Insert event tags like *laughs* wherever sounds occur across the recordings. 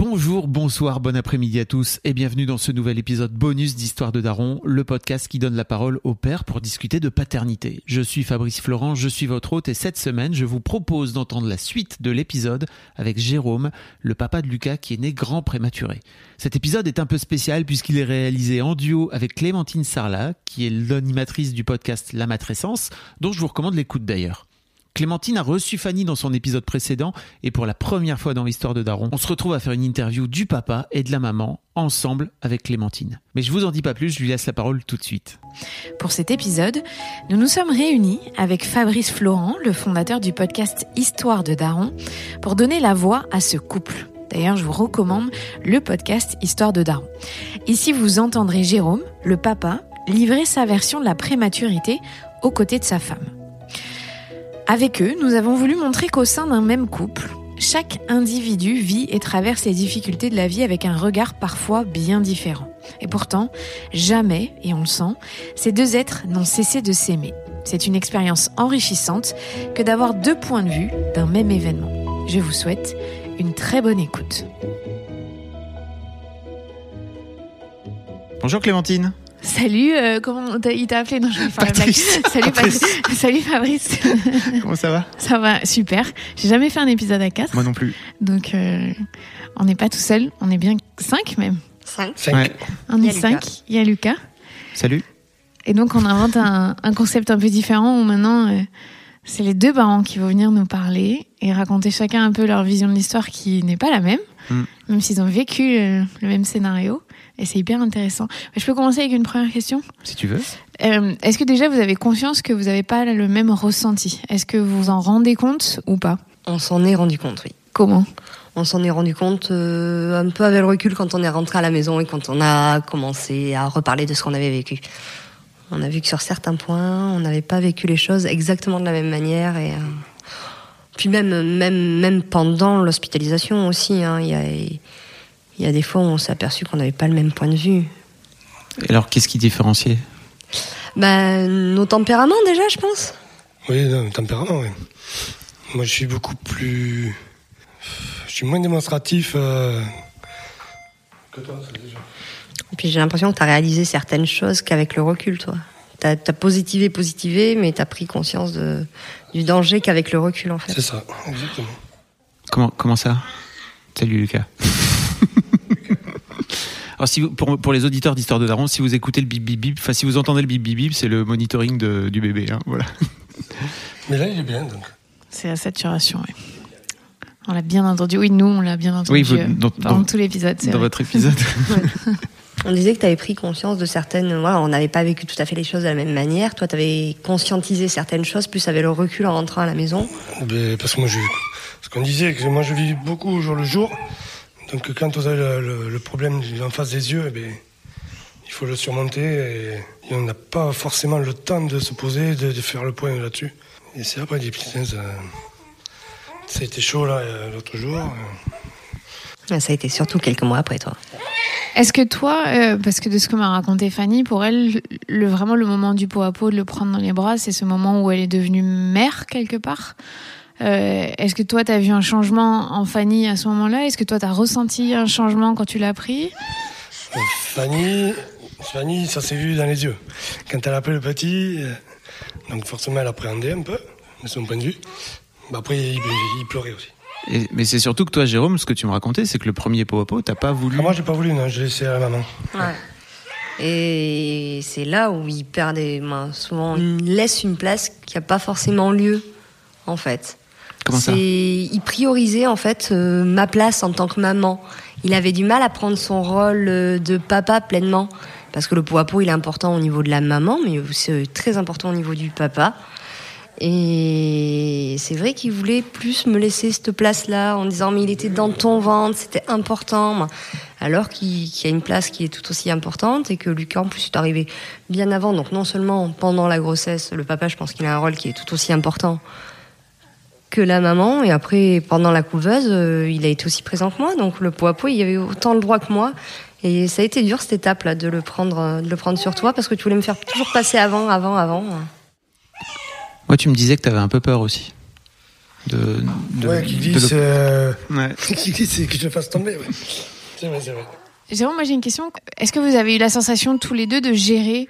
Bonjour, bonsoir, bon après-midi à tous et bienvenue dans ce nouvel épisode bonus d'Histoire de Daron, le podcast qui donne la parole au père pour discuter de paternité. Je suis Fabrice Florent, je suis votre hôte et cette semaine je vous propose d'entendre la suite de l'épisode avec Jérôme, le papa de Lucas qui est né grand prématuré. Cet épisode est un peu spécial puisqu'il est réalisé en duo avec Clémentine Sarlat, qui est l'animatrice du podcast La Matrescence, dont je vous recommande l'écoute d'ailleurs. Clémentine a reçu Fanny dans son épisode précédent et pour la première fois dans l'histoire de Daron, on se retrouve à faire une interview du papa et de la maman ensemble avec Clémentine. Mais je vous en dis pas plus, je lui laisse la parole tout de suite. Pour cet épisode, nous nous sommes réunis avec Fabrice Florent, le fondateur du podcast Histoire de Daron, pour donner la voix à ce couple. D'ailleurs, je vous recommande le podcast Histoire de Daron. Ici, vous entendrez Jérôme, le papa, livrer sa version de la prématurité aux côtés de sa femme. Avec eux, nous avons voulu montrer qu'au sein d'un même couple, chaque individu vit et traverse les difficultés de la vie avec un regard parfois bien différent. Et pourtant, jamais, et on le sent, ces deux êtres n'ont cessé de s'aimer. C'est une expérience enrichissante que d'avoir deux points de vue d'un même événement. Je vous souhaite une très bonne écoute. Bonjour Clémentine. Salut, euh, comment il t'a appelé? Non, je vais faire la blague. Patrice. Salut, Patrice. *laughs* Salut Fabrice. *laughs* Comment ça va? Ça va, super. J'ai jamais fait un épisode à 4, Moi non plus. donc euh, on n'est pas tout seul, on est bien 5 même. 5. Ouais. On est a Lucas. 5, il y a Lucas. Salut. Et donc on invente un, un concept un peu différent où maintenant euh, c'est les deux parents qui vont venir nous parler et raconter chacun un peu leur vision de l'histoire qui n'est pas la même, Mm. même s'ils ont vécu euh, le même scénario. Et c'est hyper intéressant. Je peux commencer avec une première question? Si tu veux. Euh, Est-ce que déjà vous avez conscience que vous n'avez pas le même ressenti? Est-ce que vous vous en rendez compte ou pas? On s'en est rendu compte, oui. Comment? On s'en est rendu compte euh, un peu avec le recul quand on est rentré à la maison et quand on a commencé à reparler de ce qu'on avait vécu. On a vu que sur certains points, on n'avait pas vécu les choses exactement de la même manière et euh, puis même même même pendant l'hospitalisation aussi, hein, il y a il y a des fois où on s'est aperçu qu'on n'avait pas le même point de vue. Et alors qu'est-ce qui différenciait? Ben, nos tempéraments déjà, je pense. Oui, le tempérament, oui. Moi, je suis beaucoup plus. Je suis moins démonstratif euh, que toi, ça, déjà. Et puis j'ai l'impression que tu as réalisé certaines choses qu'avec le recul, toi. Tu as, positivé, positivé, mais tu as pris conscience de, du danger qu'avec le recul, en fait. C'est ça, exactement. Comment, comment ça? Salut Lucas. Alors si vous, pour, pour les auditeurs d'Histoire de Daron, si vous écoutez le bip bip bip, enfin si vous entendez le bip bip bip, c'est le monitoring de- du bébé. hein, voilà. Mais là, il est bien, donc. C'est la saturation, oui. On l'a bien entendu. Oui, nous, on l'a bien entendu Oui, vous- euh, dans- dans- tout l'épisode. c'est Dans vrai. votre épisode. *laughs* *laughs* On disait que tu avais pris conscience de certaines. Voilà, on n'avais pas vécu tout à fait les choses de la même manière. Toi, tu avais conscientisé certaines choses, plus avec le recul en rentrant à la maison. Mais parce que moi, je. Ce qu'on disait, que moi, je vis beaucoup au jour le jour. Donc, quand vous avez le, le- le problème en face des yeux, eh bien, il faut le surmonter. Et, et on n'a pas forcément le temps de se poser, de, de faire le point là-dessus. Et c'est après, dit, putain, ça, ça a été chaud, là, euh, l'autre jour. Et Ça a été surtout quelques mois après, toi. Est-ce que toi, euh, parce que de ce que m'a raconté Fanny, pour elle, le, vraiment le moment du pot à pot, de le prendre dans les bras, c'est ce moment où elle est devenue mère quelque part? Euh, Est-ce que toi, tu as vu un changement en Fanny à ce moment-là? Est-ce que toi, tu as ressenti un changement quand tu l'as pris Euh, Fanny, Fanny, ça s'est vu dans les yeux. Quand elle a appelé le petit, euh, donc forcément elle appréhendait un peu, de son point de vue. Bah après, il, il pleurait aussi. Et- mais c'est surtout que toi, Jérôme, ce que tu me racontais, c'est que le premier pot à pot, t'as pas voulu. Ah, moi, j'ai pas voulu, non, j'ai laissé à la maman. Et c'est là où il perd des mains. Souvent, il laisse une place qui n'a pas forcément lieu, en fait. Comment Il priorisait, en fait, euh, ma place en tant que maman. Il avait du mal à prendre son rôle euh, de papa pleinement. Parce que le pot à pot, il est important au niveau de la maman, mais c'est très important au niveau du papa. Et c'est vrai qu'il voulait plus me laisser cette place-là en disant mais il était dans ton ventre, c'était important. Alors qu'il y a une place qui est tout aussi importante et que Lucas en plus est arrivé bien avant. Donc non seulement pendant la grossesse, le papa je pense qu'il a un rôle qui est tout aussi important que la maman. Et après pendant la couveuse, euh, il a été aussi présent que moi. Donc le poids à poids, il y avait autant le droit que moi. Et ça a été dur cette étape-là de le prendre, de le prendre sur toi parce que tu voulais me faire toujours passer avant, avant, avant. Moi, tu me disais que tu avais un peu peur aussi. De, de, ouais, qui glisse, euh... ouais. *laughs* qui glisse et que je le fasse tomber. Ouais. C'est vrai, c'est vrai. Jérôme, moi j'ai une question. Est-ce que vous avez eu la sensation tous les deux de gérer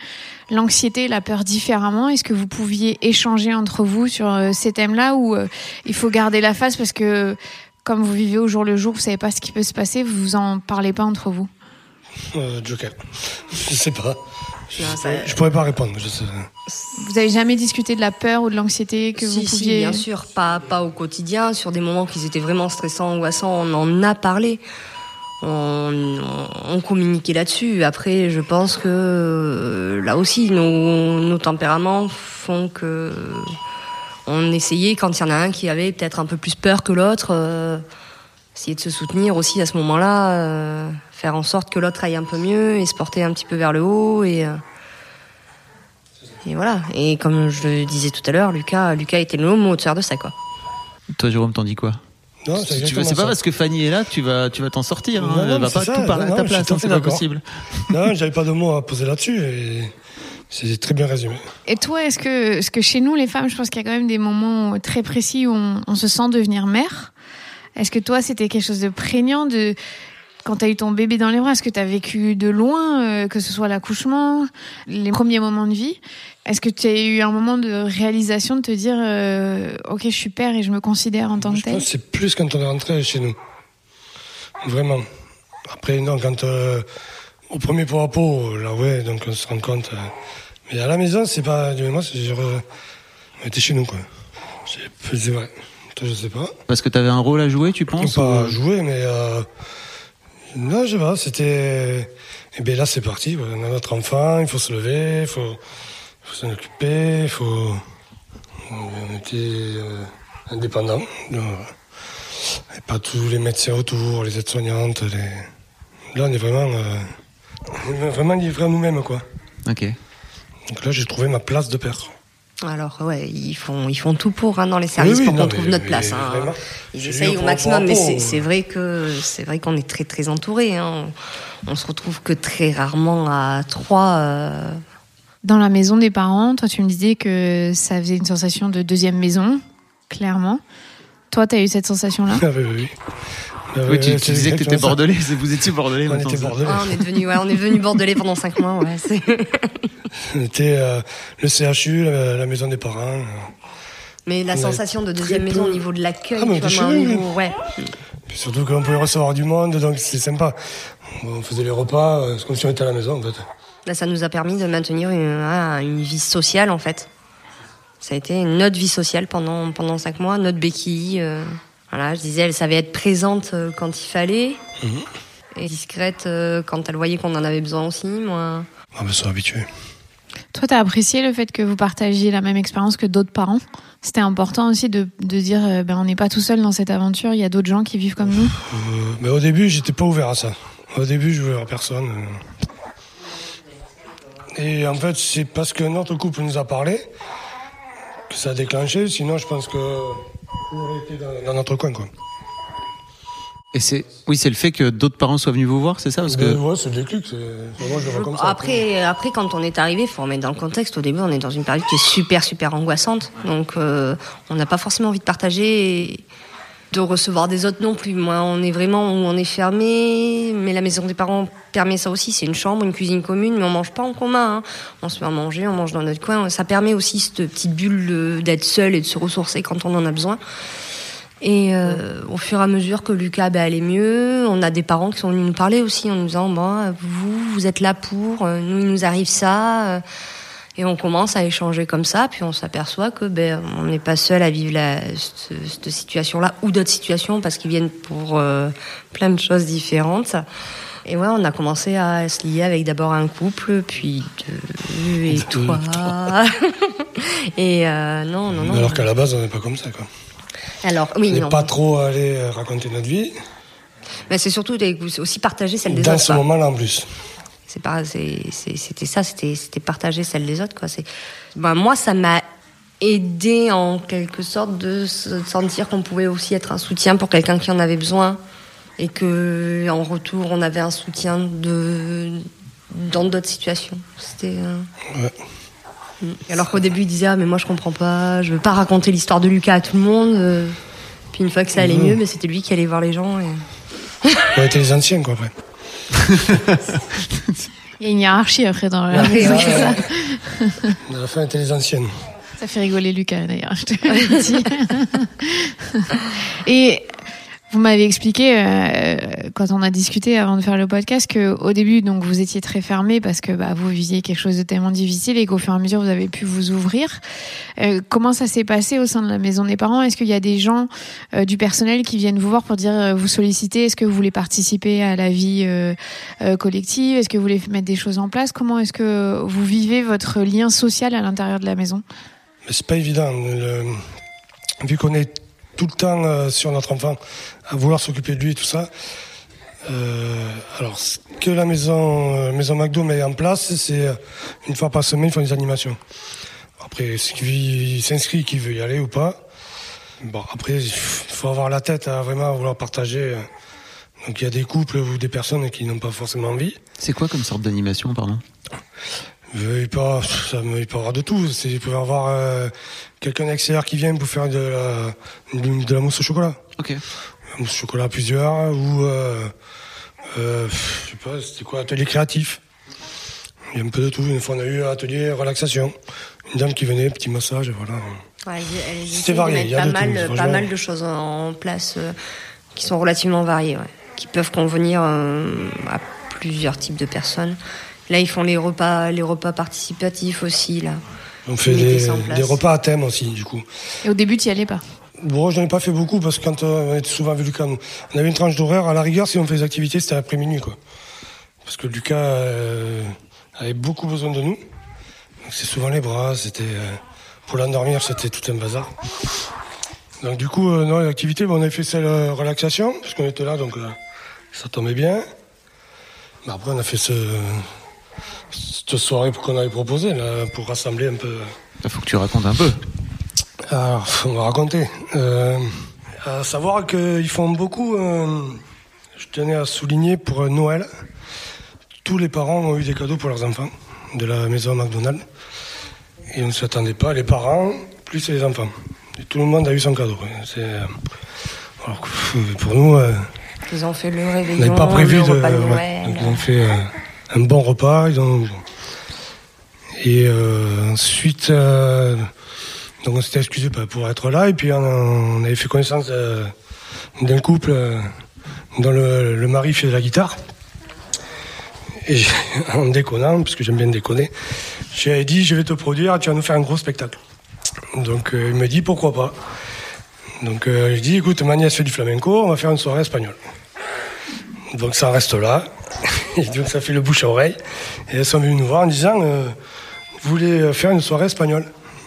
l'anxiété et la peur différemment? Est-ce que vous pouviez échanger entre vous sur euh, ces thèmes-là ou euh, il faut garder la face parce que comme vous vivez au jour le jour, vous savez pas ce qui peut se passer, vous vous en parlez pas entre vous? Euh, Joker, *laughs* je sais pas. Je, non, ça... je pourrais pas répondre. Je sais. Vous avez jamais discuté de la peur ou de l'anxiété que si, vous pouviez si, bien sûr, pas pas au quotidien. Sur des moments qui étaient vraiment stressants, angoissants, on en a parlé. On, communiquait là-dessus. Après, je pense que euh, là aussi, nos, tempéraments font que on essayait quand il y en a un qui avait peut-être un peu plus peur que l'autre, euh, essayer de se soutenir aussi à ce moment-là. Euh, faire en sorte que l'autre aille un peu mieux et se porter un petit peu vers le haut et euh, et voilà et comme je le disais tout à l'heure Lucas Lucas était le moteur de ça quoi toi Jérôme t'en dis quoi? Non, c'est pas parce que Fanny est là que tu vas, tu vas t'en sortir. Hein. Elle va pas ça, tout parler à ta place, hein, c'est pas possible. *laughs* Non, j'avais pas de mots à poser là-dessus et c'est très bien résumé. Et toi, est-ce que, est-ce que chez nous, les femmes, je pense qu'il y a quand même des moments très précis où on, on se sent devenir mère? Est-ce que toi, c'était quelque chose de prégnant de quand tu as eu ton bébé dans les bras, est-ce que tu as vécu de loin, euh, que ce soit l'accouchement, les premiers moments de vie? Est-ce que tu as eu un moment de réalisation de te dire euh, Ok, je suis père et je me considère en tant que tel Je pense que c'est plus quand on est rentré chez nous. Vraiment. Après, non, quand. Euh, au premier pot à pot, là, ouais, donc on se rend compte. mais à la maison, c'est pas. Moi, c'est genre. on était chez nous, quoi. C'est vrai. Je sais pas. Parce que tu avais un rôle à jouer, tu penses Pas à jouer, mais. Non, je sais pas, c'était. Et eh bien là, c'est parti. On a notre enfant, il faut se lever, il faut, faut s'en occuper, il faut. On était euh, indépendants. Et pas tous les médecins autour, les aides-soignantes. Les... Là, on est vraiment. Euh... On est vraiment livrés à nous-mêmes, quoi. Ok. Donc là, j'ai trouvé ma place de père. Alors ouais, ils font ils font tout pour hein, dans les services pour qu'on trouve notre place. Hein. Ils essayent au maximum, mais c'est vrai que c'est vrai qu'on est très très entouré. Hein. On, se retrouve que très rarement à trois. Euh... Dans la maison des parents, toi tu me disais que ça faisait une sensation de deuxième maison, clairement. Toi, tu as eu cette sensation-là? Ah, Oui, oui. Ah, oui, tu, tu disais que tu étais bordelais, vous étiez bordelais. On était bordelais. Ah, on est devenu, ouais, on est devenu bordelais pendant cinq mois. Ouais, C'était *laughs* euh, le CHU, la, maison des parents. Mais la sensation de deuxième maison au niveau de l'accueil, ah, tu vois, niveau, ouais. surtout qu'on pouvait recevoir du monde, donc c'est sympa. On faisait les repas, euh, c'est comme si on était à la maison, en fait. Là, ça nous a permis de maintenir une, une vie sociale, en fait. Ça a été notre vie sociale pendant, pendant cinq mois, notre béquille. Euh, voilà, je disais, elle savait être présente quand il fallait. Mhm. Et discrète quand elle voyait qu'on en avait besoin aussi, moi. Ah, ben, sont habitués. Toi, tu as apprécié le fait que vous partagiez la même expérience que d'autres parents? C'était important aussi de, de dire euh, ben, on n'est pas tout seul dans cette aventure, il y a d'autres gens qui vivent comme nous euh, mais Au début, j'étais pas ouvert à ça. Au début, je voulais à personne. Et en fait, c'est parce que notre couple nous a parlé que ça a déclenché. Sinon, je pense que on aurait été dans, dans notre coin. Quoi. Et c'est oui, c'est le fait que d'autres parents soient venus vous voir, c'est ça parce que euh, ouais, c'est le déclic. Moi, je comme ça. Après, après, quand on est arrivé, faut remettre dans le contexte. Au début, on est dans une période qui est super, super angoissante. Donc, euh, on n'a pas forcément envie de partager. Et de recevoir des autres non plus. Moi, on est vraiment où on est fermé, mais la maison des parents permet ça aussi. C'est une chambre, une cuisine commune, mais on mange pas en commun. Hein. On se fait à manger, on mange dans notre coin. Ça permet aussi cette petite bulle d'être seul et de se ressourcer quand on en a besoin. Et euh, au fur et à mesure que Lucas ben, allait mieux, on a des parents qui sont venus nous parler aussi en nous disant bon, vous, vous êtes là pour, euh, nous, il nous arrive ça. Euh. Et on commence à échanger comme ça, puis on s'aperçoit que ben on n'est pas seul à vivre la, cette, cette situation-là ou d'autres situations parce qu'ils viennent pour plein de choses différentes. Et ouais, on a commencé à se lier avec d'abord un couple, puis deux et trois. *laughs* Et euh, non, non, non. Alors qu'à la base, on n'est pas comme ça, quoi. Alors, oui, On n'est pas trop allé euh, raconter notre vie. Mais c'est surtout aussi partager celle des Dans autres. ce quoi. moment-là, en plus. C'est pas, c'était ça, c'était, c'était partager celle des autres, quoi. C'est, ben, moi, ça m'a aidé en quelque sorte de se sentir qu'on pouvait aussi être un soutien pour quelqu'un qui en avait besoin et que en retour, on avait un soutien de dans d'autres situations. C'était. euh, Ouais. Alors qu'au début, il disait ah mais moi je comprends pas, je veux pas raconter l'histoire de Lucas à tout le monde. euh. Puis une fois que ça allait mieux, mais c'était lui qui allait voir les gens. Et... On était les anciens, quoi, après. *laughs* Il y a une hiérarchie après dans la maison, ouais, ça. À la fin, on était les anciennes. Ça fait rigoler Lucas d'ailleurs, je te. *laughs* Et vous m'avez expliqué euh, quand on a discuté avant de faire le podcast que au début donc vous étiez très fermé parce que bah, vous viviez quelque chose de tellement difficile et qu'au fur et à mesure vous avez pu vous ouvrir. Euh, comment ça s'est passé au sein de la maison des parents? Est-ce qu'il y a des gens euh, du personnel qui viennent vous voir pour dire euh, vous solliciter Est-ce que vous voulez participer à la vie euh, euh, collective? Est-ce que vous voulez mettre des choses en place? Comment est-ce que vous vivez votre lien social à l'intérieur de la maison? Mais c'est pas évident. Le- Vu qu'on est tout le temps euh, sur notre enfant, à vouloir s'occuper de lui et tout ça. euh, alors, ce que la maison, euh, maison McDo met en place, c'est une fois par semaine, ils font des animations. Après, qui s'inscrit, qui veut y aller ou pas. Bon, après, il faut avoir la tête à vraiment vouloir partager. Donc, il y a des couples ou des personnes qui n'ont pas forcément envie. C'est quoi comme sorte d'animation, pardon? Il peut, avoir, ça, il peut y avoir de tout. C'est- Il peut y avoir euh, quelqu'un d'extérieur qui vient pour faire de la, de, de la mousse au chocolat. Ok. La mousse au chocolat à plusieurs, ou euh, euh, je sais pas, c'était quoi, atelier créatif. Il y a un peu de tout. Une fois, on a eu un atelier relaxation. Une dame qui venait, petit massage, et voilà. Ouais, C'était varié, il y a pas, de mal, tout, pas franchement. mal de choses en place euh, qui sont relativement variées, ouais, qui peuvent convenir euh, à plusieurs types de personnes. Là, ils font les repas, les repas participatifs aussi. Là. On fait des, repas à thème aussi, du coup. Et au début, tu n'y allais pas Bon, j'en ai pas fait beaucoup parce que quand euh, on était souvent avec Lucas, nous, on avait une tranche d'horaire. À la rigueur, si on faisait des activités, c'était après minuit, quoi. Parce que Lucas euh, avait beaucoup besoin de nous. Donc c'est souvent les bras, c'était euh, pour l'endormir, c'était tout un bazar. Donc du coup, euh, non, les activités, bon, on avait fait celle euh, relaxation parce qu'on était là, donc euh, ça tombait bien. Mais après, on a fait ce, cette soirée qu'on avait proposée là, pour rassembler un peu. Il faut que tu racontes un peu. Alors, on va raconter. Euh, à savoir qu'ils font beaucoup, euh, je tenais à souligner pour Noël, tous les parents ont eu des cadeaux pour leurs enfants de la maison McDonald's. Et on ne s'y attendait pas, les parents plus les enfants. Et tout le monde a eu son cadeau. C'est, euh, alors que, pour nous, euh, Ils ont fait le on réveillon, n'avait pas prévu de. repas de ouais. Noël. Donc, ils ont fait euh, un bon repas. Ils ont... Et euh, ensuite, euh, donc on s'était excusé pour être là. Et puis on, avait fait connaissance euh, d'un couple euh, dont le, mari fait de la guitare. Et *laughs* en déconnant, parce que j'aime bien déconner, j'ai dit je vais te produire, tu vas nous faire un gros spectacle. Donc il me dit pourquoi pas. Donc euh, je dis écoute, ma nièce fait du flamenco, on va faire une soirée espagnole. Donc ça reste là. *laughs* Et donc ça fait le bouche à oreille. Et elles sont venues nous voir en disant euh, Vous voulez faire une soirée espagnole?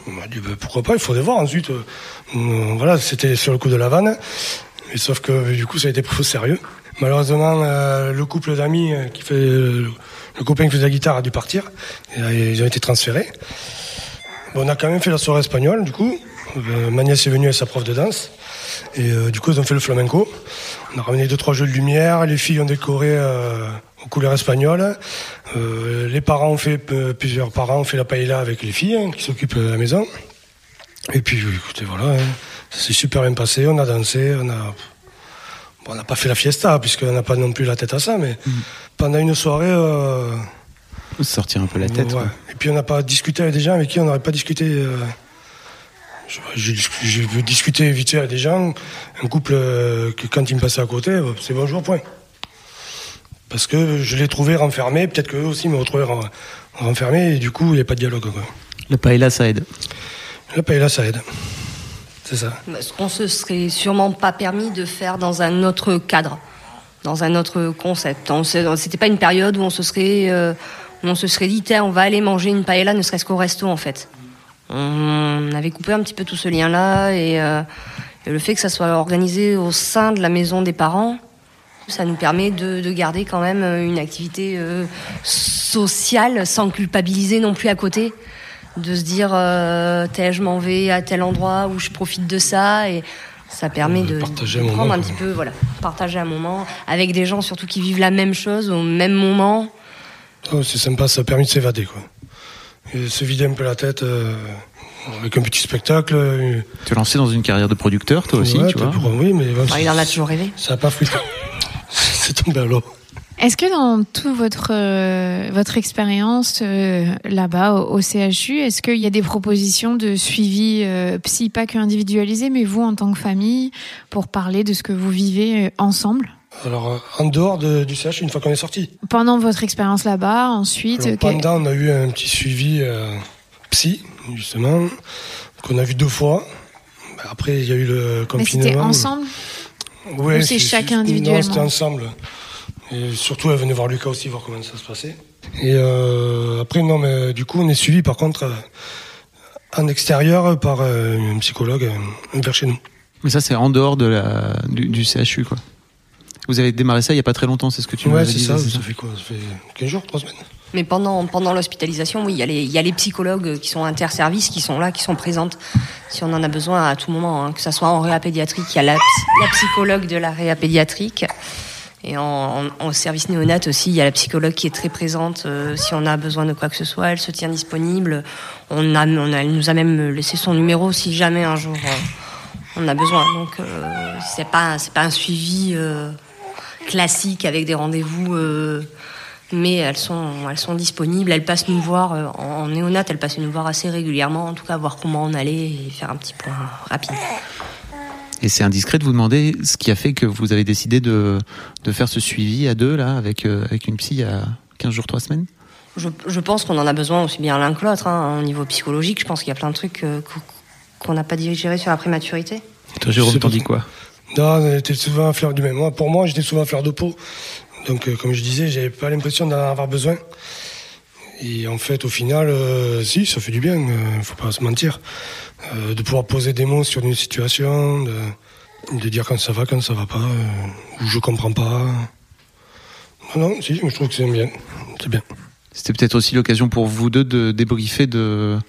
On m'a dit Bah, Pourquoi pas, il faudrait voir. Ensuite, euh, euh, voilà, c'était sur le coup de la vanne. Sauf que du coup, ça a été pris sérieux. Malheureusement, euh, le couple d'amis euh, qui fait. le copain qui faisait la guitare a dû partir. Et, euh, ils ont été transférés. Bon, on a quand même fait la soirée espagnole, du coup. Euh, ma nièce est venue avec sa prof de danse. Et euh, du coup, ils ont fait le flamenco. On a ramené deux, trois jeux de lumière. Les filles ont décoré euh, aux couleurs espagnoles. Euh, les parents ont fait, plusieurs parents ont fait la paella avec les filles hein, qui s'occupent de la maison. Et puis, écoutez, voilà. hein, ça s'est super bien passé. On a dansé. On a. Bon, on n'a pas fait la fiesta, puisqu'on n'a pas non plus la tête à ça, mais pendant une soirée. sortir un peu la tête. Ouais. quoi. Et puis on n'a pas discuté avec des gens avec qui on n'aurait pas discuté. Je- J'ai j'ai vu discuter vite fait avec des gens, un couple euh, que quand ils me passaient à côté, euh, c'est bonjour, point. Parce que je l'ai trouvé renfermé, peut-être qu'eux aussi me retrouvaient ren- renfermé, et du coup, il n'y a pas de dialogue. Quoi. Le paella, ça aide. Le paella, ça aide. C'est ça. Ce qu'on se serait sûrement pas permis de faire dans un autre cadre, dans un autre concept? C'était pas une période où on se serait, euh, où on se serait dit, Tiens, on va aller manger une paella, ne serait-ce qu'au resto en fait. On avait coupé un petit peu tout ce lien-là et, euh, et le fait que ça soit organisé au sein de la maison des parents, ça nous permet de, de garder quand même une activité euh, sociale sans culpabiliser non plus à côté. De se dire, euh, tel, je m'en vais à tel endroit où je profite de ça et ça permet De partager de un prendre moment, un petit peu, voilà, partager un moment avec des gens surtout qui vivent la même chose au même moment. Oh, c'est sympa, ça a permis de s'évader, quoi. Et se vider un peu la tête euh, avec un petit spectacle. euh, Tu es lancé dans une carrière de producteur, toi aussi, ouais, tu vois. pour- Oui, mais bon, Enfin, il en a toujours rêvé. ça n'a pas fruité. *laughs* c'est tombé à l'eau. Est-ce que dans toute votre, euh, votre expérience euh, là-bas au, au CHU, est-ce qu'il y a des propositions de suivi euh, psy, pas que individualisé, mais vous en tant que famille, pour parler de ce que vous vivez ensemble? Alors, en dehors de- du CH, une fois qu'on est sorti. Pendant votre expérience là-bas, ensuite Alors, pendant, on a eu un petit suivi euh, psy, justement, qu'on a vu deux fois. Après, il y a eu le Mais confinement. c'était ensemble Ouais, Ou c'est chacun individuellement Non, c'était ensemble. Et surtout, elle venait voir Lucas aussi, voir comment ça se passait. Et euh, après, non, mais du coup, on est suivi, par contre, euh, en extérieur par euh, un psychologue euh, vers chez nous. Mais ça, c'est en dehors de la, du, du CHU, quoi. Vous avez démarré ça il y a pas très longtemps, c'est ce que tu ouais, m'avais c'est dit. ça, c'est ça fait quoi? Ça fait 15 jours, 3 semaines Mais pendant, pendant l'hospitalisation, oui, il y, a les, il y a les psychologues qui sont interservices, qui sont là, qui sont présentes, si on en a besoin à tout moment, hein, que ça soit en réa pédiatrique, il y a la, psy- la psychologue de la réa pédiatrique. Et en, en, en service néonat aussi, il y a la psychologue qui est très présente. euh, si on a besoin de quoi que ce soit, elle se tient disponible. On a, on a, elle nous a même laissé son numéro si jamais un jour euh, on a besoin. Donc euh, c'est pas, c'est pas un suivi euh, classique avec des rendez-vous. euh, mais elles sont, elles sont disponibles. Elles passent nous voir euh, en, en néonat, elles passent nous voir assez régulièrement, en tout cas voir comment on allait et faire un petit point rapide. Et c'est indiscret de vous demander ce qui a fait que vous avez décidé de, de faire ce suivi à deux, là, avec, euh, avec une psy a 15 jours, 3 semaines? Je, je pense qu'on en a besoin aussi bien l'un que l'autre, hein, au niveau psychologique. Je pense qu'il y a plein de trucs euh, qu'o- qu'on n'a pas digéré sur la prématurité. Toi, Jérôme, t'en dis quoi? Non, j'étais souvent à fleur du même. Moi, pour moi, j'étais souvent à fleur de peau. Donc, euh, comme je disais, j'avais pas l'impression d'en avoir besoin. Et en fait, au final, euh, si, ça fait du bien, euh, faut pas se mentir. Euh, de pouvoir poser des mots sur une situation, de, de dire quand ça va, quand ça va pas, ou je comprends pas. Non, non, si, je trouve que c'est bien. C'est bien. C'était peut-être aussi l'occasion pour vous deux de débriefer de,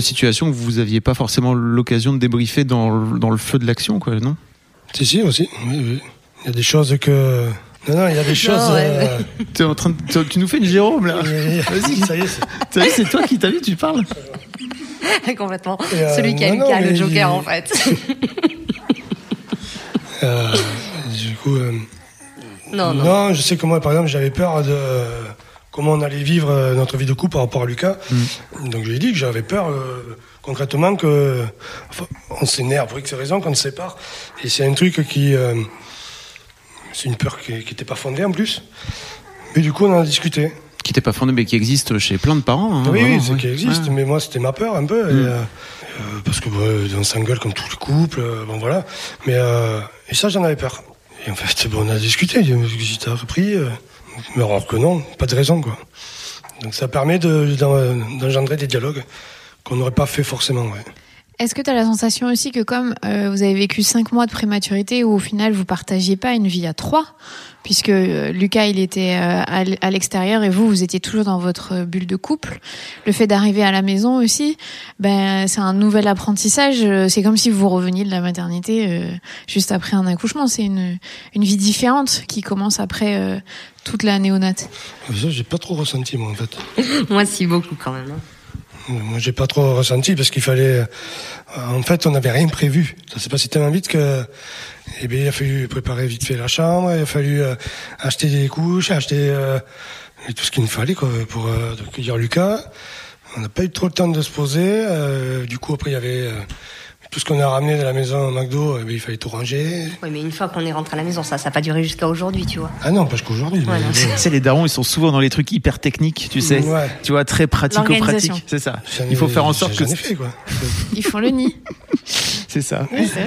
situations que vous aviez pas forcément l'occasion de débriefer dans le feu de l'action, quoi, non? Si, si, aussi. Oui, oui. Il y a des choses que. Non, non, il y a des *laughs* choses. ouais, euh, *laughs* T'es en train de- tu- nous fais une Jérôme, là Vas-y, *laughs* ça y est. c'est- toi qui t'as vu, tu parles Complètement. Euh, Celui qui a non, Lucas, le Joker, il- en fait. Euh, du coup, euh, non, non. non, je sais que moi, par exemple, j'avais peur de comment on allait vivre notre vie de couple par rapport à Lucas. Donc, je lui ai dit que j'avais peur euh, concrètement que enfin, on s'énerve pour X raisons, qu'on se sépare. Et c'est un truc qui, euh, c'est une peur qui n'était pas fondée en plus. Mais du coup, on en a discuté. Qui n'était pas fondé, mais qui existe chez plein de parents. hein, oui, vraiment, oui, c'est ouais. qui existe. Ouais. Mais moi, c'était ma peur un peu. et, euh, euh, parce que on s'engueule comme tous les couples. bon, voilà. Mais euh, et ça, j'en avais peur. Et en fait, bon, on a discuté. Si t'as repris. mais alors que non, pas de raison, quoi. Donc ça permet de- d'en- d'engendrer des dialogues qu'on n'aurait pas fait forcément. Ouais. Est-ce que tu as la sensation aussi que comme euh, vous avez vécu cinq mois de prématurité où au final vous partagiez pas une vie à trois, puisque euh, Lucas il était euh, à l'extérieur et vous vous étiez toujours dans votre bulle de couple, le fait d'arriver à la maison aussi, ben c'est un nouvel apprentissage. C'est comme si vous reveniez de la maternité euh, juste après un accouchement. C'est une une vie différente qui commence après euh, toute la néonate. Ça, j'ai pas trop ressenti, moi, en fait. *laughs* Moi, si beaucoup quand même. hein. Moi, j'ai pas trop ressenti parce qu'il fallait. euh, en fait, on n'avait rien prévu. Ça s'est passé tellement vite que. Eh bien, il a fallu préparer vite fait la chambre, il a fallu euh, acheter des couches, acheter euh, tout ce qu'il nous fallait quoi, pour euh, accueillir Lucas. On n'a pas eu trop le temps de se poser. euh, du coup, après, il y avait euh, tout ce qu'on a ramené de la maison au McDo, eh ben, il fallait tout ranger. Oui, mais une fois qu'on est rentré à la maison, ça n'a pas duré jusqu'à aujourd'hui, tu vois. Ah non, parce qu'aujourd'hui. Tu sais, les darons, ils sont souvent dans les trucs hyper techniques, tu sais. Ouais. Tu vois, très pratico-pratique. C'est ça. Il faut faire en sorte que. Fait, quoi. Ils font le nid. C'est ça. Oui, c'est.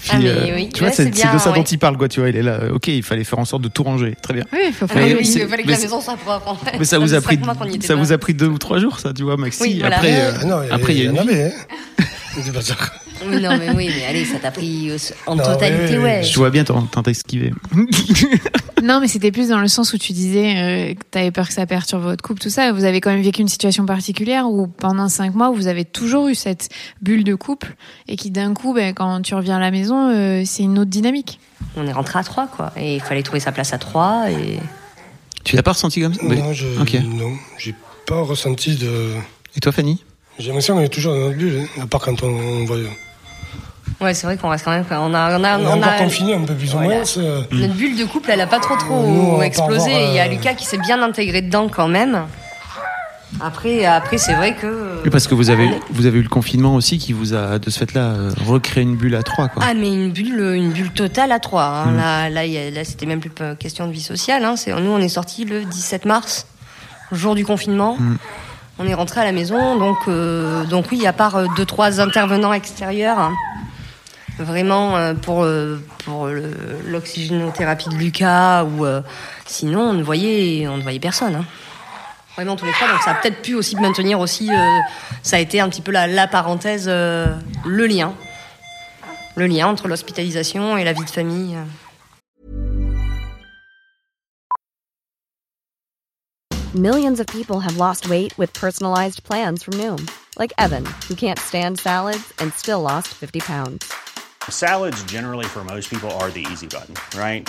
Puis, Ah, mais euh, oui. Tu vois, Ouais, c'est de ça dont ouais. il parle, quoi. Tu vois, il est là. euh, Ok, il fallait faire en sorte de tout ranger. Très bien. Oui, il faut faire oui, il fallait que mais la maison soit propre. en fait. Mais ça vous a pris, ça vous a pris deux ou trois jours, ça, tu vois, Maxi. Oui, voilà. Après, euh, Ah non, il y après, il y a en une hein. *laughs* Ça. Non, mais oui, mais allez, ça t'a pris euh, en Non, totalité, oui, ouais. Je vois bien, t'en t'en t'as esquivé. *laughs* Non, mais c'était plus dans le sens où tu disais euh, que tu avais peur que ça perturbe votre couple, tout ça. Vous avez quand même vécu une situation particulière où pendant cinq mois, vous avez toujours eu cette bulle de couple et qui d'un coup, ben, quand tu reviens à la maison, euh, c'est une autre dynamique. On est rentré à trois, quoi. Et il fallait trouver sa place à trois. Et... Tu l'as pas ressenti comme ça Oui. Non, je, Ok. non, j'ai pas ressenti de. Et toi, Fanny J'ai l'impression qu'on est toujours dans notre bulle, hein, à part quand on, on voit. Ouais, c'est vrai qu'on reste quand même. On a, on a, On encore a- confiné un peu plus ou Voilà. moins. Notre bulle de couple, elle a pas trop trop Nous, explosé. Il y a euh, Lucas qui s'est bien intégré dedans quand même. Après, après c'est vrai que. Oui, parce que vous avez, vous avez eu le confinement aussi qui vous a, de ce fait-là, euh, recréé une bulle à trois, quoi. Ah, mais une bulle, une bulle totale à trois. hein. Mm. Là, là, il y a- là, c'était même plus question de vie sociale. Hein. C'est, nous, on est sortis le 17 mars, jour du confinement. Mm. On est rentré à la maison, donc, euh, donc oui, à part euh, deux, trois intervenants extérieurs, hein, vraiment euh, pour, euh, pour l'oxygénothérapie de Lucas, ou euh, sinon, on ne voyait, on ne voyait personne. Vraiment tous les trois, donc ça a peut-être pu aussi maintenir aussi, euh, ça a été un petit peu la, la parenthèse, euh, le lien le lien entre l'hospitalisation et la vie de famille. Millions of people have lost weight with personalized plans from Noom, like Evan, who can't stand salads and still lost 50 pounds. Salads, generally, for most people, are the easy button, right?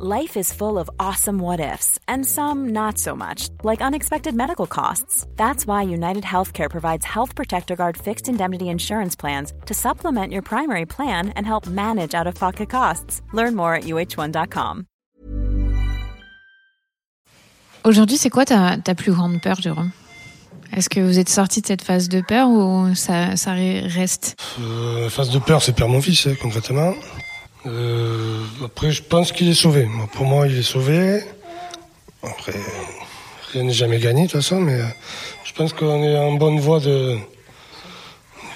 Life is full of awesome what ifs, and some not so much, like unexpected medical costs. That's why United Healthcare provides Health Protector Guard fixed indemnity insurance plans to supplement your primary plan and help manage out of pocket costs. Learn more at uh1.com. Aujourd'hui, c'est quoi ta, ta plus grande peur, Jérôme Est-ce que vous êtes sorti de cette phase de peur ou ça, ça reste euh, phase de peur, c'est perdre mon fils, concrètement. Euh, après, je pense qu'il est sauvé. Pour moi, il est sauvé. Après, rien n'est jamais gagné, de toute façon, mais euh, je pense qu'on est en bonne voie de,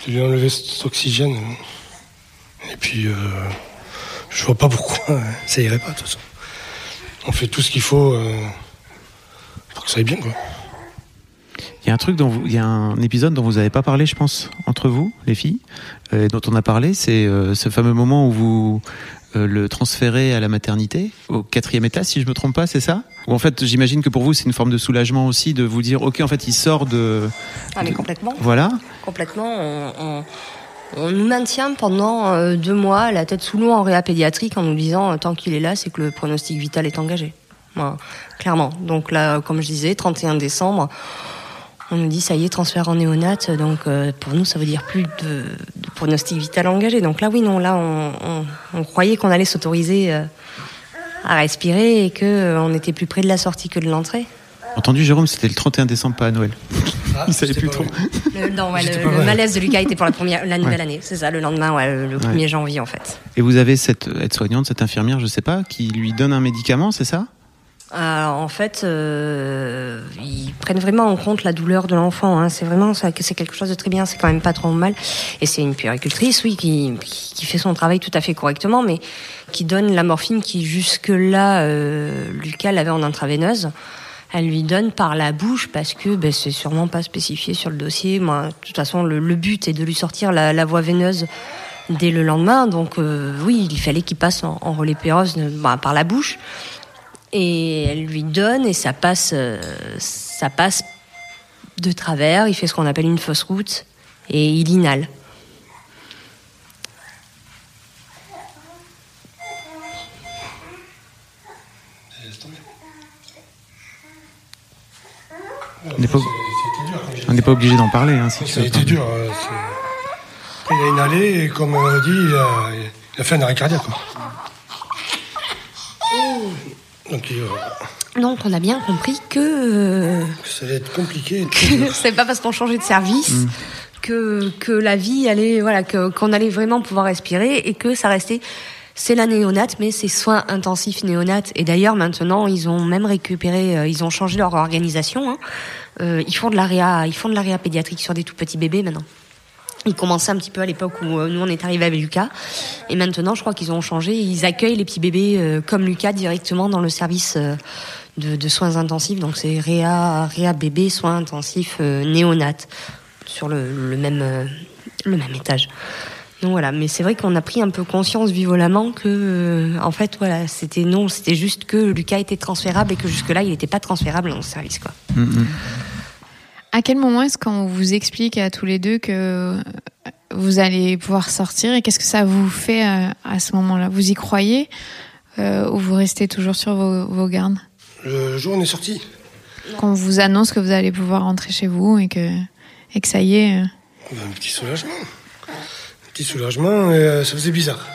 de lui enlever cet oxygène. Et puis, euh, je vois pas pourquoi hein, ça irait pas, de toute façon. On fait tout ce qu'il faut euh, pour que ça aille bien, quoi. Il y a un truc dont vous, il y a un épisode dont vous n'avez pas parlé, je pense, entre vous, les filles, euh, dont on a parlé, c'est euh, ce fameux moment où vous euh, le transférez à la maternité, au quatrième étage, si je me trompe pas, c'est ça? Ou en fait, j'imagine que pour vous, c'est une forme de soulagement aussi de vous dire, ok, en fait, il sort de, Ah, mais complètement. voilà. Complètement. On, on- on nous maintient pendant deux mois la tête sous l'eau en réa pédiatrique en nous disant tant qu'il est là, c'est que le pronostic vital est engagé. Voilà, clairement. Donc là, comme je disais, 31 décembre, on nous dit ça y est, transfert en néonat. Donc euh, pour nous, ça veut dire plus de, de pronostic vital engagé. Donc là, oui, non, là, on, on- on croyait qu'on allait s'autoriser euh, à respirer et que euh, on était plus près de la sortie que de l'entrée. Entendu, Jérôme, c'était le 31 décembre, pas à Noël. Ah, *laughs* Il savait plus trop. Le, *laughs* non, ouais, J'étais le- pas le vrai. malaise de Lucas était pour la première, la nouvelle année. C'est ça, le lendemain, ouais, le, le 1er janvier en fait. Et vous avez cette aide-soignante, cette infirmière, je sais pas, qui lui donne un médicament, c'est ça? Alors, en fait, euh, ils prennent vraiment en compte la douleur de l'enfant. Hein. C'est vraiment ça, c'est quelque chose de très bien. C'est quand même pas trop mal. Et c'est une puéricultrice, oui, qui, qui fait son travail tout à fait correctement, mais qui donne la morphine qui jusque là, euh, Lucas l'avait en intraveineuse. Elle lui donne par la bouche parce que ben, c'est sûrement pas spécifié sur le dossier. Moi, de toute façon, le, le but est de lui sortir la, la voie veineuse dès le lendemain. Donc euh, oui, il fallait qu'il passe en, en relais péros bah, par la bouche et elle lui donne et ça passe, euh, ça passe de travers. Il fait ce qu'on appelle une fausse route et il inhale. On n'est pas obligé d'en parler. Hein, si ça a été dur. Euh, Après, il a une allée et comme on a dit, il a, il a fait un arrêt cardiaque. Quoi. Donc, euh, Donc on a bien compris que, euh, que ça allait être compliqué. *laughs* que c'est pas parce qu'on changeait de service Mm. que, que la vie allait, voilà, que, qu'on allait vraiment pouvoir respirer et que ça restait. C'est la néonate, mais c'est soins intensifs néonate. Et d'ailleurs, maintenant, ils ont même récupéré, euh, ils ont changé leur organisation. hein. Euh, ils font de l'area, ils font de l'area pédiatrique sur des tout petits bébés maintenant. Ils commençaient un petit peu à l'époque où euh, nous on est arrivé avec Lucas, et maintenant je crois qu'ils ont changé. Ils accueillent les petits bébés euh, comme Lucas directement dans le service euh, de, soins intensifs. Donc c'est réa, réa bébé soins intensifs euh, néonat sur le, même le même étage. Donc voilà, mais c'est vrai qu'on a pris un peu conscience violemment que en fait voilà, c'était non, c'était juste que Lucas était transférable et que jusque là il n'était pas transférable le service quoi. Mm, mm. À quel moment est-ce qu'on vous explique à tous les deux que vous allez pouvoir sortir et qu'est-ce que ça vous fait à, à ce moment-là? Vous y croyez euh, ou vous restez toujours sur vos, vos gardes? Le jour où on est sorti, Qu'on vous annonce que vous allez pouvoir rentrer chez vous et que, et que ça y est. euh, un petit soulagement. Un petit soulagement, et euh, ça faisait bizarre.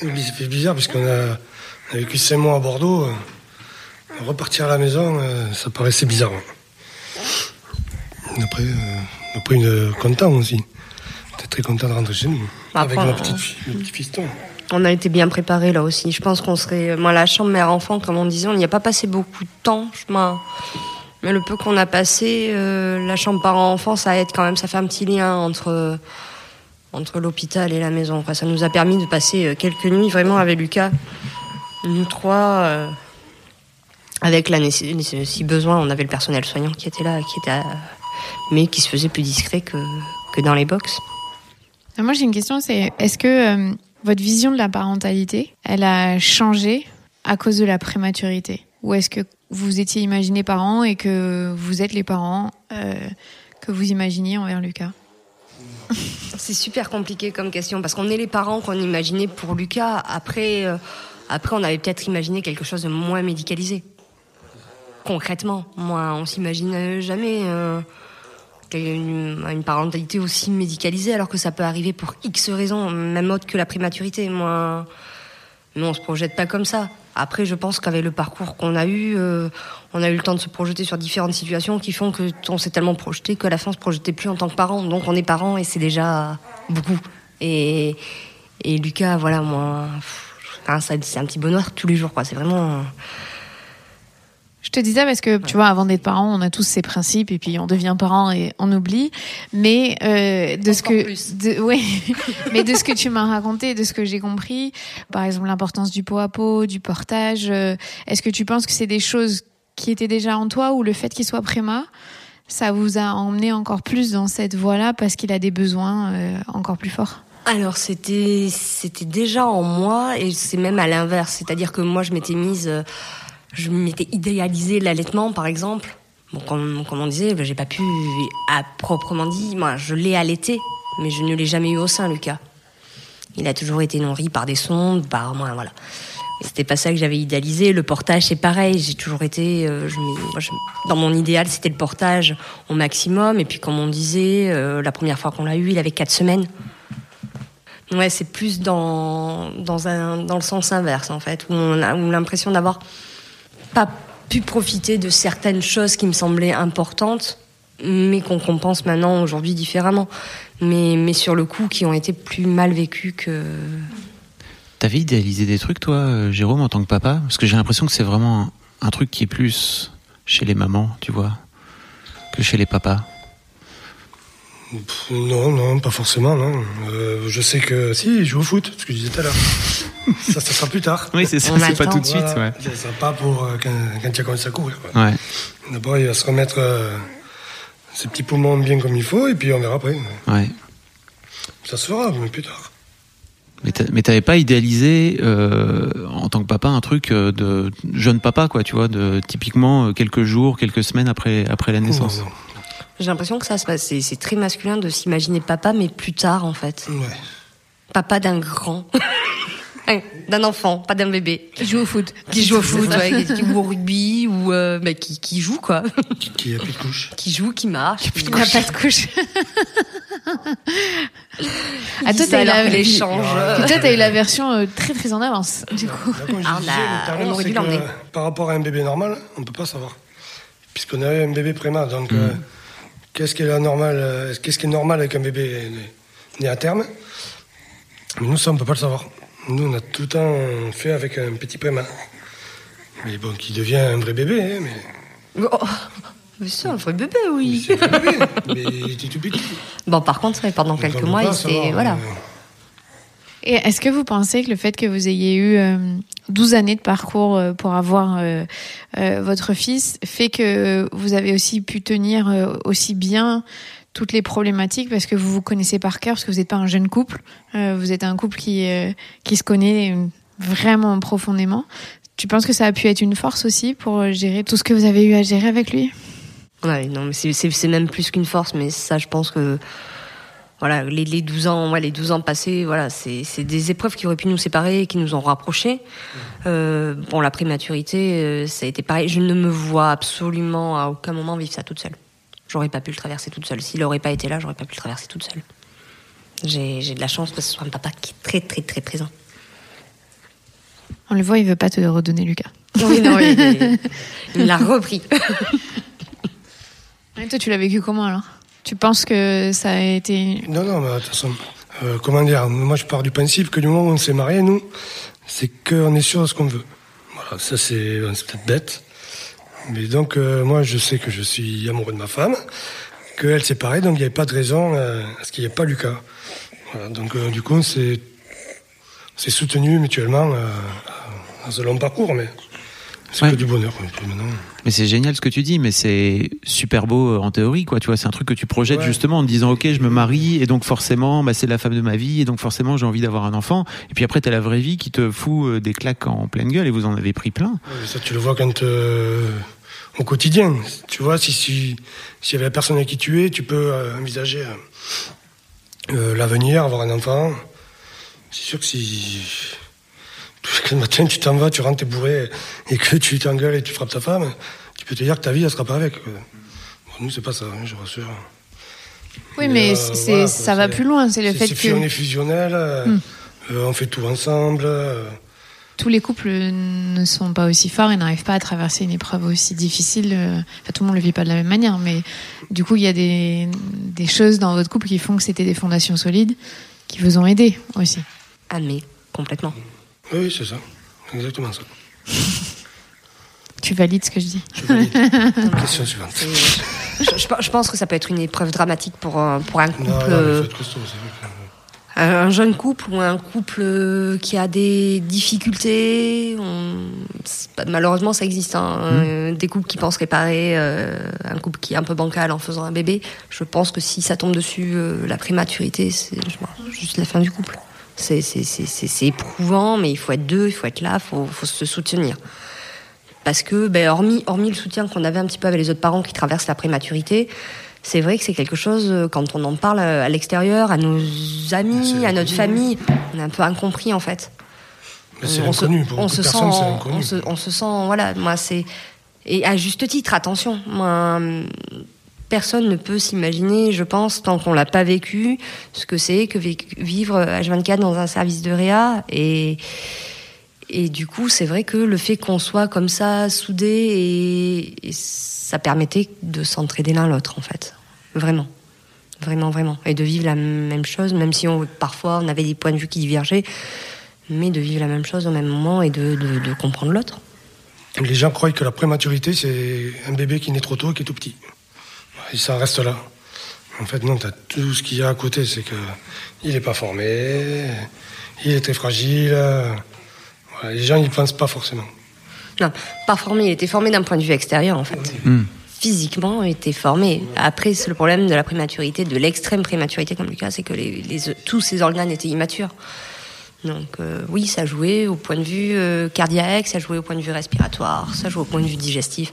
Ça fait bizarre parce qu'on a, on a vécu cinq mois à Bordeaux. euh, repartir à la maison, euh, ça paraissait bizarre. Après, euh, après une, content aussi. J'étais très content de rentrer chez nous. Après, avec ma petite fille, mon petit fiston. On a été bien préparés là aussi. Je pense qu'on serait. Moi, la chambre mère-enfant, comme on disait, on n'y a pas passé beaucoup de temps. Je Mais le peu qu'on a passé, euh, la chambre parent-enfant, ça aide quand même. Ça fait un petit lien entre, entre l'hôpital et la maison. quoi. Ça nous a permis de passer euh, quelques nuits vraiment avec Lucas. Nous trois, euh, avec la nécess- si besoin, on avait le personnel soignant qui était là, qui était à- mais qui se faisait plus discret que, que dans les box. Ah, Moi, j'ai une question, c'est est-ce que euh, votre vision de la parentalité, elle a changé à cause de la prématurité? Ou est-ce que vous étiez imaginé parent et que vous êtes les parents euh, que vous imaginiez envers Lucas? *laughs* C'est super compliqué comme question parce qu'on est les parents qu'on imaginait pour Lucas. Après, euh, après on avait peut-être imaginé quelque chose de moins médicalisé. Concrètement, moi, on s'imagine jamais euh, une, une parentalité aussi médicalisée alors que ça peut arriver pour X raisons, même autre que la prématurité. Moi, nous, on se projette pas comme ça. Après, je pense qu'avec le parcours qu'on a eu, euh, on a eu le temps de se projeter sur différentes situations qui font que on s'est tellement projeté qu'à la fin, on se projetait plus en tant que parent. Donc, on est parent et c'est déjà beaucoup. Et, et Lucas, voilà, moi, c'est un petit bonheur tous les jours, quoi. C'est vraiment. Je te dis ça parce que, tu vois, avant d'être parent, on a tous ces principes et puis on devient parent et on oublie. Mais euh, de ce que, de, *laughs* ouais, mais de ce que tu m'as raconté, de ce que j'ai compris, par exemple l'importance du pot à pot, du portage, euh, est-ce que tu penses que c'est des choses qui étaient déjà en toi ou le fait qu'il soit préma, ça vous a emmené encore plus dans cette voie-là parce qu'il a des besoins euh, encore plus forts? Alors c'était c'était déjà en moi et c'est même à l'inverse, c'est-à-dire que moi je m'étais mise, euh, je m'étais idéalisé l'allaitement par exemple. Comme, on disait, j'ai pas pu à proprement dit, moi je l'ai allaité, mais je ne l'ai jamais eu au sein, Lucas. Il a toujours été nourri par des sondes, par moi, voilà. C'était pas ça que j'avais idéalisé. Le portage, c'est pareil. J'ai toujours été, euh, dans mon idéal, c'était le portage au maximum. Et puis, comme on disait, euh, la première fois qu'on l'a eu, il avait quatre semaines. Ouais, c'est plus dans, dans, dans le sens inverse, en fait, où on a l'impression d'avoir pas pu profiter de certaines choses qui me semblaient importantes, mais qu'on compense maintenant, aujourd'hui, différemment. Mais, mais sur le coup, qui ont été plus mal vécues que. T'avais idéalisé des trucs, toi, euh, Jérôme, en tant que papa? Parce que j'ai l'impression que c'est vraiment un, un truc qui est plus chez les mamans, tu vois, que chez les papas. Non, non, pas forcément, non. Euh, je sais que si, je joue au foot, ce que je disais tout à l'heure. Ça, ça sera plus tard. Oui, c'est ça, c'est pas tout de suite, Voilà. ouais. Ça sera pas pour euh, quand, quand il commencé à courir. Ouais. D'abord, il va se remettre euh, ses petits poumons bien comme il faut, et puis on verra après. ouais. Ça se fera, mais plus tard. Mais t'a- Mais t'avais pas idéalisé euh, en tant que papa un truc euh, de jeune papa, quoi, tu vois, de typiquement quelques jours, quelques semaines après après la naissance? Non, non. J'ai l'impression que ça se passe. C'est c'est très masculin de s'imaginer papa, mais plus tard, en fait. Ouais. Papa d'un grand. *laughs* Ouais, d'un enfant, pas d'un bébé. Qui joue au foot. Qui joue au foot, ouais, qui joue au rugby ou euh, bah, qui, qui joue quoi. Qui, qui a plus de couche. Qui joue, qui marche. Qui n'a pas de couche. *laughs* Ah, toi, t'as eu alors la- l'échange. Et toi, t'as eu la version euh, très très en avance, du coup. Là, comme je Ah, on disais, a- aurait dû l'emmener. Par rapport à un bébé normal, on ne peut pas savoir. Puisqu'on avait un bébé prémat. Donc, euh, qu'est-ce qui est la normale, euh, Qu'est-ce qui est normal avec un bébé né, né à terme? Mais nous, ça, on ne peut pas le savoir. Nous, on a tout le temps fait avec un petit prémat. Mais bon, qui devient un vrai bébé, hein, mais. Oh, mais c'est un vrai bébé, oui. C'est un bébé, mais il était tout petit. Bon, par contre, ouais, pendant quelques mois, pas il s'est. Voilà. euh, Et est-ce que vous pensez que le fait que vous ayez eu euh, 12 années de parcours euh, pour avoir euh, euh, votre fils fait que vous avez aussi pu tenir euh, aussi bien toutes les problématiques parce que vous vous connaissez par cœur, parce que vous n'êtes pas un jeune couple, euh, vous êtes un couple qui, euh, qui se connaît euh, vraiment profondément. Tu penses que ça a pu être une force aussi pour euh, gérer tout ce que vous avez eu à gérer avec lui? Ouais, non, mais c'est- c'est c'est même plus qu'une force, mais ça, je pense que. Voilà, les, les 12 ans, ouais, les 12 ans passés, voilà, c'est c'est des épreuves qui auraient pu nous séparer et qui nous ont rapprochés. Euh, bon, la prématurité, euh, ça a été pareil. Je ne me vois absolument à aucun moment vivre ça toute seule. J'aurais pas pu le traverser toute seule. S'il aurait pas été là, j'aurais pas pu le traverser toute seule. J'ai j'ai de la chance parce que ce soit un papa qui est très, très, très présent. On le voit, il veut pas te redonner Lucas. Oui, non, il, est- *laughs* il l'a repris. *laughs* Et toi, tu l'as vécu comment alors? Tu penses que ça a été Non, non, mais de toute façon, euh, comment dire, moi je pars du principe que du moment où on s'est marié, nous, c'est qu'on est sûr de ce qu'on veut. Voilà, ça c'est c'est peut-être bête. Mais donc, euh, moi je sais que je suis amoureux de ma femme, qu'elle s'est pareille, donc il n'y avait pas de raison euh, à ce qu'il n'y ait pas Lucas. Voilà, donc euh, du coup, c'est soutenu mutuellement euh, dans un long parcours, mais c'est Ouais. que du bonheur. Maintenant, Mais c'est génial ce que tu dis, mais c'est super beau euh, en théorie, quoi. Tu vois, c'est un truc que tu projettes Ouais. justement en te disant, ok, je me marie, et donc forcément, bah, c'est la femme de ma vie, et donc forcément, j'ai envie d'avoir un enfant. Et puis après, t'as la vraie vie qui te fout euh, des claques en pleine gueule, et vous en avez pris plein. Ouais, Ça, tu le vois quand euh, au quotidien. Tu vois, si si s'il y avait la personne avec qui tu es, tu peux euh, envisager euh, euh, l'avenir, avoir un enfant. C'est sûr que si que le matin tu t'en vas, tu rentres t'es bourré et que tu t'engueules et tu frappes ta femme, tu peux te dire que ta vie elle sera pas avec. Bon, nous c'est pas ça, hein, je rassure. Oui, mais euh, c'est voilà, ça va plus loin. C'est le fait que on est fusionnel, Hmm. euh, on fait tout ensemble. euh, tous les couples ne sont pas aussi forts et n'arrivent pas à traverser une épreuve aussi difficile. euh, Enfin, tout le monde le vit pas de la même manière, mais du coup, il y a des, des choses dans votre couple qui font que c'était des fondations solides qui vous ont aidé aussi. Ah, mais complètement. oui, c'est ça, exactement ça. *laughs* Tu valides ce que je dis? Je valide. *laughs* Question suivante. Je, je- je pense que ça peut être une épreuve dramatique pour, un- pour un couple. Non, non, un jeune couple ou un couple euh, qui a des difficultés, on- malheureusement ça existe. hein. Euh, Des couples qui pensent réparer, euh, un couple qui est un peu bancal en faisant un bébé. Je pense que si ça tombe dessus, euh, la prématurité, c'est juste la fin du couple. C'est c'est- c'est- c'est- c'est éprouvant, mais il faut être deux, il faut être là, il faut, faut se soutenir. Parce que, ben, hormis, hormis le soutien qu'on avait un petit peu avec les autres parents qui traversent la prématurité, c'est vrai que c'est quelque chose, euh, quand on en parle à l'extérieur, à nos amis, à notre inconnu. famille, on est un peu incompris en fait. C'est on se, l'inconnu. Pour on se sent, on se, on se sent, voilà, moi c'est. Et à juste titre, attention, moi, personne ne peut s'imaginer, je pense, tant qu'on l'a pas vécu, ce que c'est que vivre H24 dans un service de réa. Et, et du coup, c'est vrai que le fait qu'on soit comme ça, soudés, et, et ça permettait de s'entraider l'un l'autre, en fait. Vraiment. Vraiment, vraiment. Et de vivre la même chose, même si on, parfois on avait des points de vue qui divergeaient, mais de vivre la même chose au même moment et de, de, de comprendre l'autre. Les gens croient que la prématurité, c'est un bébé qui naît trop tôt et qui est tout petit. Et ça reste là. En fait, non, tu as tout ce qu'il y a à côté. C'est que il n'est pas formé, il est très fragile. Voilà, les gens, ils pensent pas forcément. Non, pas formé, il était formé d'un point de vue extérieur, en fait. Physiquement, il était formé. Après, c'est le problème de la prématurité, de l'extrême prématurité, comme Lucas, c'est que tous ses organes étaient immatures. Donc, euh, oui, ça jouait au point de vue euh, cardiaque, ça jouait au point de vue respiratoire, ça jouait au point de vue digestif.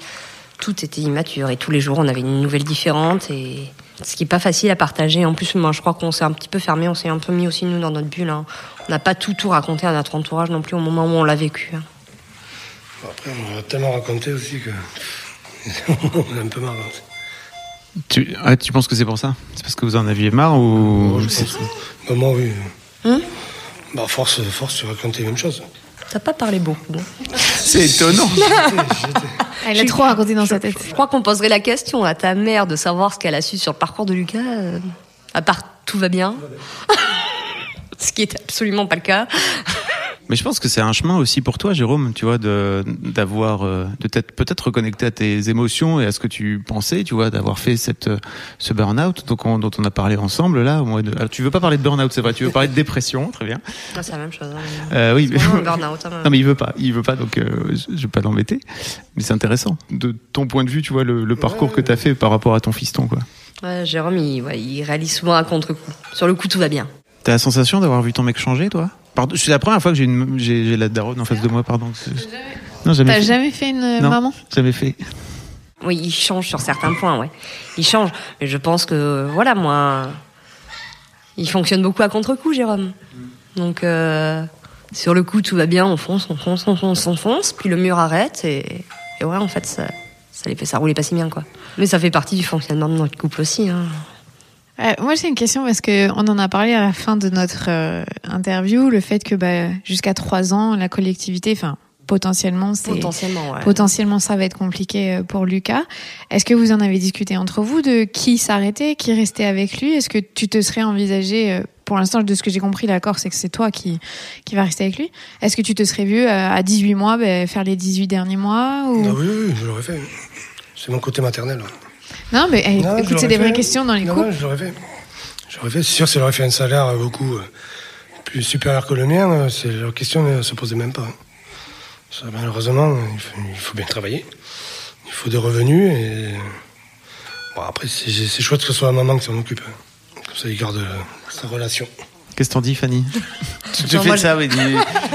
Tout était immature. Et tous les jours, on avait une nouvelle différente. Et Ce qui est pas facile à partager. En plus, je crois qu'on s'est un petit peu fermé, on s'est un peu mis aussi nous dans notre bulle. hein. On n'a pas tout tout raconté à notre entourage non plus au moment où on l'a vécu. hein. Après, on a tellement raconté aussi que. On a un peu marre. hein. Tu, ah, tu penses que c'est pour ça? C'est parce que vous en aviez marre ou Moi, je pense. Maman, oui. Hum bah, force, force, tu racontes les mêmes choses. T'as pas parlé beaucoup. hein. C'est étonnant. *laughs* Ah, il a trop raconté dans sa tête. Je crois qu'on poserait la question à ta mère de savoir ce qu'elle a su sur le parcours de Lucas. euh, à part tout va bien. *laughs* ce qui est absolument pas le cas. Mais je pense que c'est un chemin aussi pour toi, Jérôme, tu vois, de d'avoir euh, de t'être peut-être reconnecté à tes émotions et à ce que tu pensais, tu vois, d'avoir fait cette ce burn-out donc on- dont on a parlé ensemble là. Au mois de... Alors, tu veux pas parler de burn-out, c'est vrai, tu veux parler de dépression, très bien. Ah, c'est la même chose. hein. Euh, oui, burn-out, hein. *laughs* non mais il veut pas, il veut pas, donc euh, je, vais pas l'embêter. Mais c'est intéressant de ton point de vue, tu vois, le, le parcours que t'as fait par rapport à ton fiston, quoi. Ouais, Jérôme, il, ouais, il réalise souvent un contre-coup. Sur le coup, tout va bien. T'as la sensation d'avoir vu ton mec changer, toi? Pardon, c'est la première fois que j'ai une j'ai j'ai la daronne en face de moi, pardon. Non, jamais. T'as fait. jamais fait une euh, Non. maman? Jamais fait. Oui, il change sur certains points, ouais. Il change. Mais je pense que, voilà, moi, il fonctionne beaucoup à contre-coup, Jérôme. Donc, euh, sur le coup, tout va bien, on fonce, on fonce, on fonce, on fonce, puis le mur arrête, et, et ouais, en fait, ça, ça les fait, ça roulait pas si bien, quoi. Mais ça fait partie du fonctionnement de notre couple aussi, hein. Euh, moi, j'ai une question parce que on en a parlé à la fin de notre euh, interview, le fait que bah, jusqu'à trois ans, la collectivité, enfin potentiellement, c'est Potentiellement, ouais. potentiellement ça va être compliqué euh, pour Lucas. Est-ce que vous en avez discuté entre vous de qui s'arrêtait, qui restait avec lui? Est-ce que tu te serais envisagé, euh, pour l'instant, de ce que j'ai compris, l'accord, c'est que c'est toi qui qui va rester avec lui. Est-ce que tu te serais vu à 18 mois bah, faire les 18 derniers mois ou... Ah oui, oui, oui, je l'aurais fait. C'est mon côté maternel. Non, mais eh, Non, écoute, c'est des vraies fait. questions dans les non, couples. Non, je l'aurais fait. J'aurais fait. C'est sûr, si j'aurais fait un salaire euh, beaucoup euh, plus supérieur que le mien, euh, c'est, la question ne se posait même pas. Ça, malheureusement, il faut, il faut bien travailler. Il faut des revenus et. Bon, après, c'est, c'est chouette que ce soit la maman qui s'en occupe. Comme ça, il garde sa relation. Qu'est-ce que t'en dis, Fanny? *laughs* Tu te fais moi, ça, oui.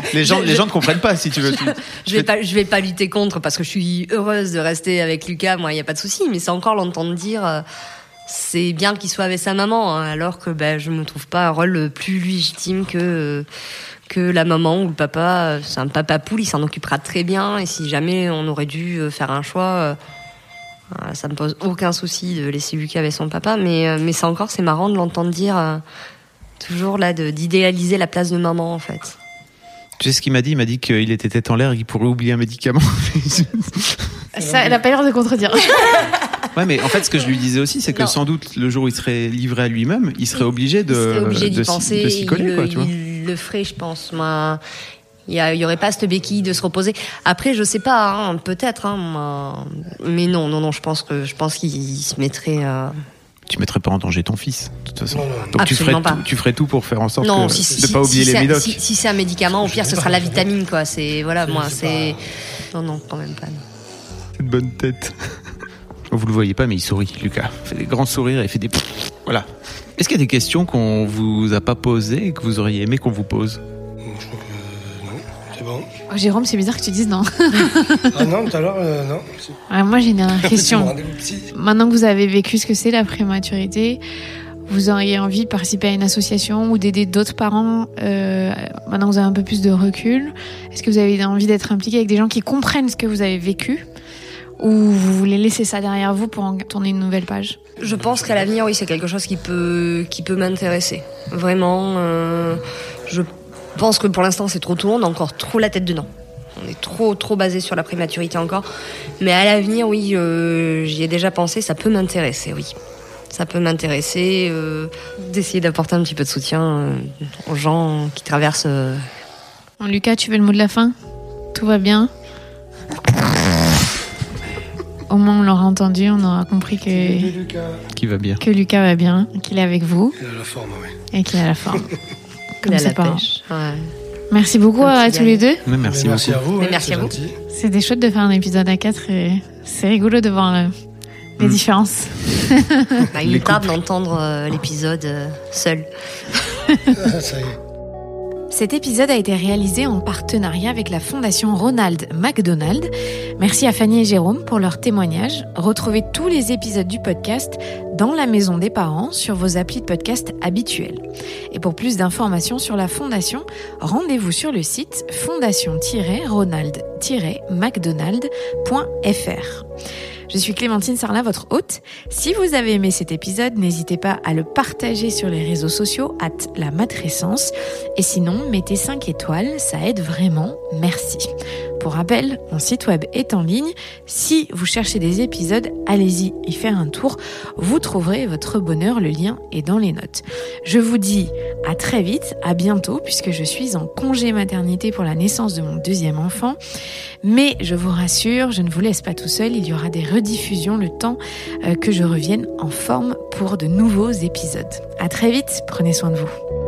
*laughs* Les gens, Je- les gens ne comprennent pas, si tu veux. *laughs* Tu- Je vais pas, je vais pas lutter contre parce que je suis heureuse de rester avec Lucas. Moi, il y a pas de souci. Mais c'est encore l'entendre dire, euh, c'est bien qu'il soit avec sa maman, hein, alors que ben je me trouve pas un rôle plus légitime que euh, que la maman ou le papa. C'est un papa poule, il s'en occupera très bien. Et si jamais on aurait dû euh, faire un choix. euh, ça me pose aucun souci de laisser Lucas avec son papa, mais, mais c'est encore, c'est marrant de l'entendre dire, euh, toujours là, d'idéaliser la place de maman, en fait. Tu sais ce qu'il m'a dit? Il m'a dit qu'il était tête en l'air et qu'il pourrait oublier un médicament. *laughs* Ça, elle a pas l'air de contredire. *laughs* ouais, mais en fait, ce que je lui disais aussi, c'est que Non. sans doute, le jour où il serait livré à lui-même, il serait obligé de, il serait obligé de d'y s'y- penser. de s'y coller, il, quoi, le- tu vois. il le ferait, je pense. Moi, il y, a- il y aurait pas cette béquille de se reposer. Après, je sais pas, hein, peut-être, hein, mais non, non, non. Je pense que je pense qu'il se mettrait. euh, Tu mettrais pas en danger ton fils, de toute façon. Non, non. Donc tu ferais, pas. tout, tu ferais tout pour faire en sorte non, que, si, de si, pas si- oublier si les c'est- médocs. Si, si c'est un médicament, au pire, ce sera la vitamine, quoi. C'est voilà, moi, c'est. Non, non, quand même pas. non. C'est une bonne tête. *laughs* Vous le voyez pas, mais il sourit, Lucas. Il fait des grands sourires et il fait des. Voilà. Est-ce qu'il y a des questions qu'on vous a pas posées et que vous auriez aimé qu'on vous pose? Oh, Jérôme, c'est bizarre que tu dises non. *laughs* Ah non, tout à l'heure, euh, non. moi, j'ai une dernière *laughs* question. Maintenant que vous avez vécu ce que c'est la prématurité, vous auriez envie de participer à une association ou d'aider d'autres parents euh, maintenant que vous avez un peu plus de recul? Est-ce que vous avez envie d'être impliqué avec des gens qui comprennent ce que vous avez vécu? Ou vous voulez laisser ça derrière vous pour en tourner une nouvelle page? Je pense qu'à l'avenir, oui, c'est quelque chose qui peut, qui peut m'intéresser. Vraiment, euh, je pense que pour l'instant, c'est trop tôt, on a encore trop la tête dedans. On est trop, trop basé sur la prématurité encore. Mais à l'avenir, oui, euh, j'y ai déjà pensé, ça peut m'intéresser, oui. Ça peut m'intéresser euh, d'essayer d'apporter un petit peu de soutien euh, aux gens qui traversent. euh, Bon, Lucas, tu veux le mot de la fin? Tout va bien? Au moins, on l'aura entendu, on aura compris que, Lucas. Qui va bien? que Lucas va bien, qu'il est avec vous Il a la forme, oui. et qu'il a la forme. *laughs* Comme il a ses la parents. pêche. Ouais. Merci beaucoup à tous les deux. Mais merci, Mais merci beaucoup. à vous. Ouais, merci c'est à vous. gentil. C'était chouette de faire un épisode à 4 et c'est rigolo de voir euh, les Mm. différences. *laughs* Bah, il me tarde d'entendre euh, l'épisode euh, seul. *laughs* Ça y est. Cet épisode a été réalisé en partenariat avec la Fondation Ronald McDonald. Merci à Fanny et Jérôme pour leur témoignage. Retrouvez tous les épisodes du podcast dans la maison des parents sur vos applis de podcast habituels. Et pour plus d'informations sur la Fondation, rendez-vous sur le site fondation-ronald-mcdonald.fr. Je suis Clémentine Sarlat, votre hôte. Si vous avez aimé cet épisode, n'hésitez pas à le partager sur les réseaux sociaux, at la matrescence. Et sinon, mettez 5 étoiles, ça aide vraiment. Merci. Pour rappel, mon site web est en ligne. Si vous cherchez des épisodes, allez-y y faire un tour. Vous trouverez votre bonheur, le lien est dans les notes. Je vous dis à très vite, à bientôt, puisque je suis en congé maternité pour la naissance de mon deuxième enfant. Mais je vous rassure, je ne vous laisse pas tout seul, il y aura des rediffusions le temps euh, que je revienne en forme pour de nouveaux épisodes. À très vite, prenez soin de vous.